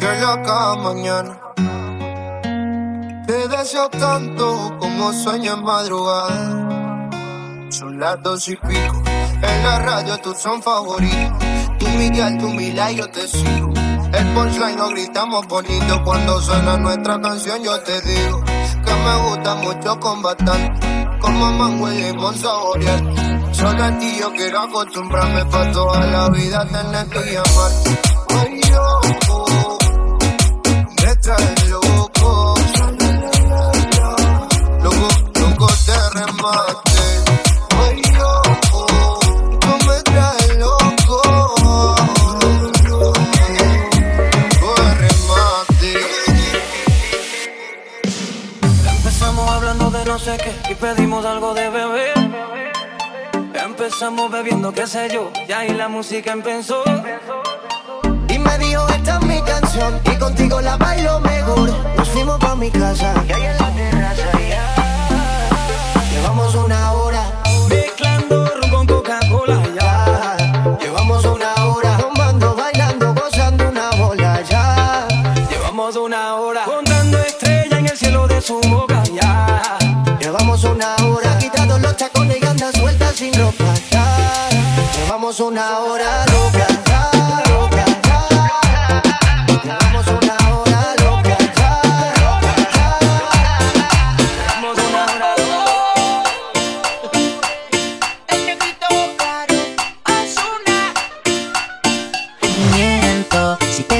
que la cada mañana. Te deseo tanto como sueño en madrugada. Son las dos y pico. En la radio tú son favoritos. Tú Miguel, tú Mila y yo te sigo. El punchline lo gritamos bonito cuando suena nuestra canción. Yo te digo que me gusta mucho con bastante. Como mango y limón saborear. Solo a ti yo quiero acostumbrarme para toda la vida tener que llamarte. Empezamos bebiendo, qué sé yo, y ahí la música empezó. Y esta es mi canción y contigo la bailo mejor. Nos fuimos pa' mi casa y ahí en la terraza ya. Llevamos una hora, Mezclando ron con Coca-Cola, ya. ya. Llevamos una hora, tomando, bailando, gozando una bola, ya. Llevamos una hora contando estrellas en el cielo de su boca, ya. Llevamos una hora, quitando los tacones y andas sueltas sin ropa, ya. Llevamos una hora loca,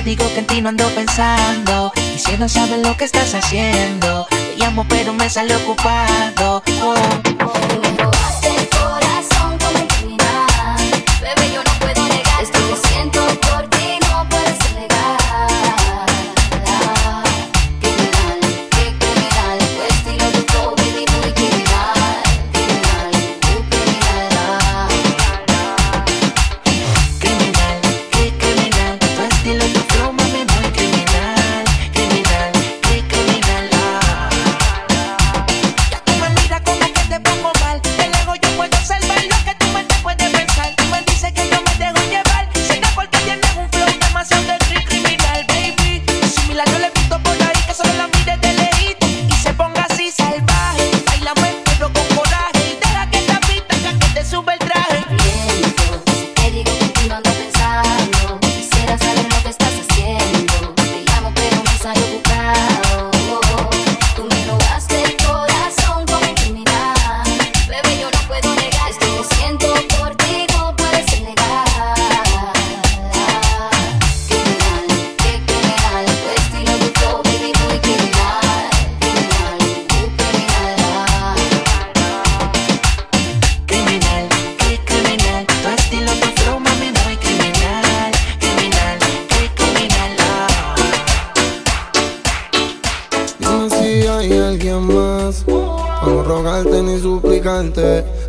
digo que en ti no ando pensando Y si no sabes lo que estás haciendo Te llamo pero me sale ocupado oh.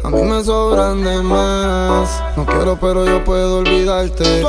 A mí me sobran de más. No quiero pero yo puedo olvidarte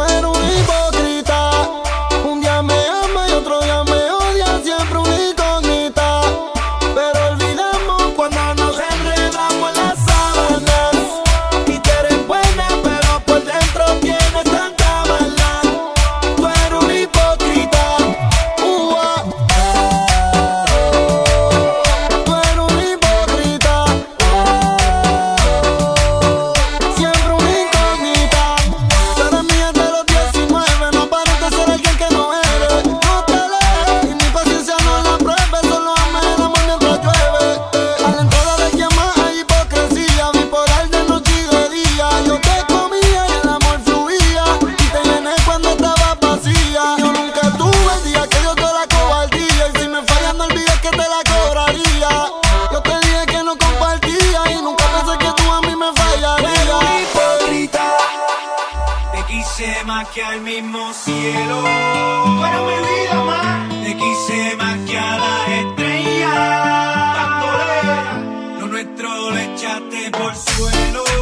más que al mismo cielo. Tú eres mi vida más. Te quise más que a las estrellas. Bandolera, lo nuestro lo echaste por suelo.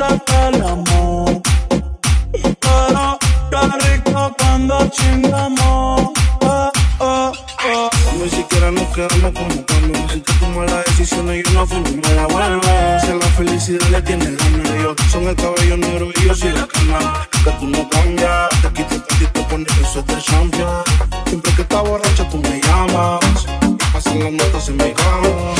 saca el amor. Pero tan rico cuando chingamos. Oh, oh. Ni siquiera nos quedamos como cuando hiciste si tomar la decisión y yo no fui me la vuelve. Si la felicidad le tiene ganas, son el cabello negro y yo soy la cana. Que tú no cambias, te quitas y te pones eso de champion. Siempre que estás borracha tú me llamas. Pasan las notas en mi cama.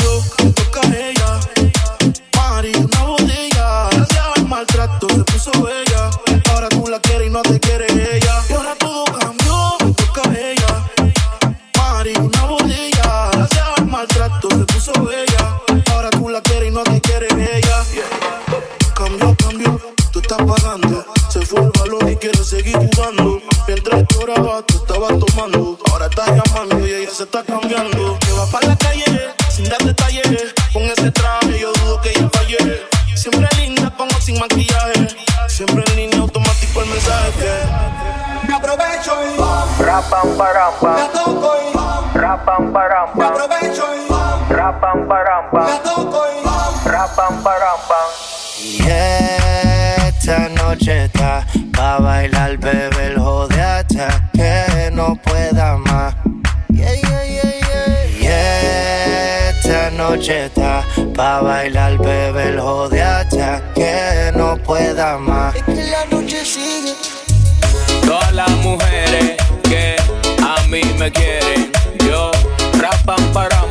Ahora está llamando y ella se está cambiando. Que va para la calle sin dar detalles. Con ese traje yo dudo que ella falle. Siempre linda con o sin maquillaje. Siempre en línea automático el mensaje. Me aprovecho y. Rapam parampa. Me toco y. Rapam parampa. Me aprovecho y. Rapam parampa. Me toco y. Rapam parampa. Pa' bailar, bebé, el jode hasta que no pueda más. Es que la noche sigue. Todas las mujeres que a mí me quieren, yo rapan para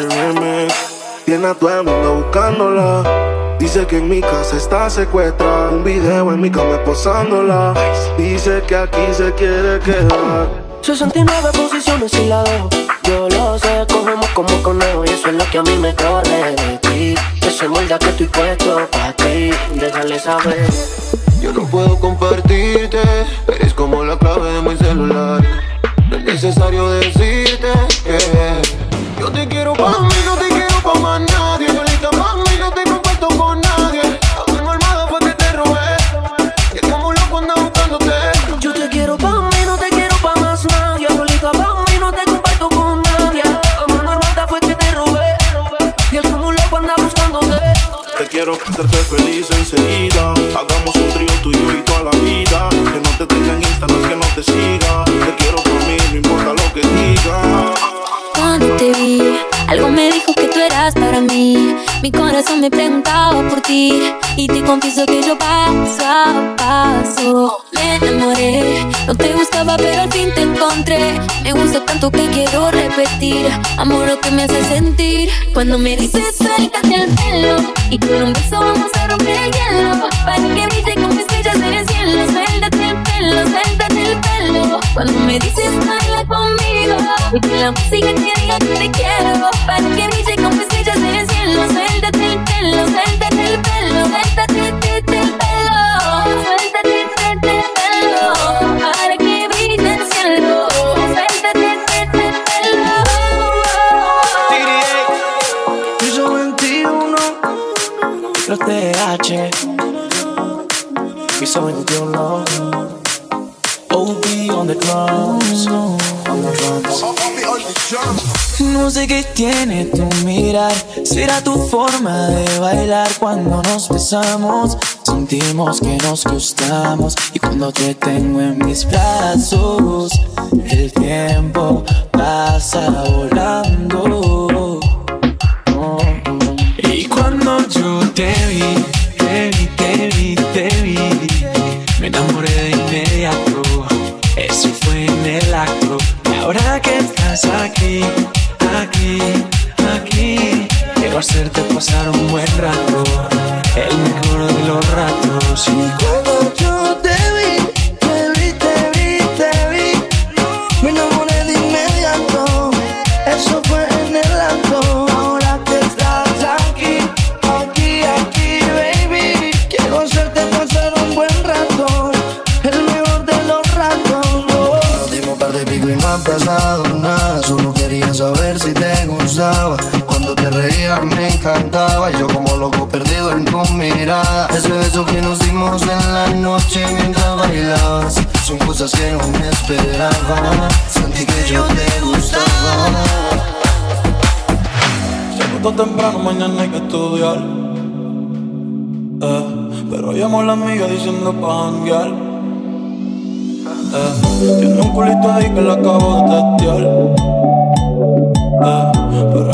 este. Tiene a todo el mundo buscándola. Dice que en mi casa está secuestrada. Un video en mi cama posándola. Dice que aquí se quiere quedar. 69 posiciones y la dejo. Yo lo sé, cogemos como conejo. Y eso es lo que a mí me corre de ti. Que se muerda que estoy puesto para ti. Déjale saber. Yo no puedo compartirte. Eres como la clave de mi celular. No es necesario decir corazón me preguntaba por ti y te confieso que yo paso a paso me enamoré. No te gustaba pero al fin te encontré. Me gusta tanto que quiero repetir. Amor lo que me hace sentir cuando me dices suéltate el pelo y con un beso vamos a romper el hielo para que brille como estrellas en el cielo. Suéltate el pelo, suéltate el pelo. Cuando me dices baila conmigo y que la música te diga que te quiero para que brille Piso 21 OB on the drums On the drums No sé qué tiene tu mirar. Será tu forma de bailar. Cuando nos besamos Sentimos que nos gustamos. Y cuando te tengo en mis brazos El tiempo pasa volando en tu mirada. Ese beso que nos dimos en la noche mientras bailabas. Son cosas que no me esperaba. Sentí que yo te gustaba. Se acostó temprano, mañana hay que estudiar. Eh, pero llamo a la amiga diciendo pa' janguear. Eh, tiene un culito ahí que la acabo de testear. Eh, pero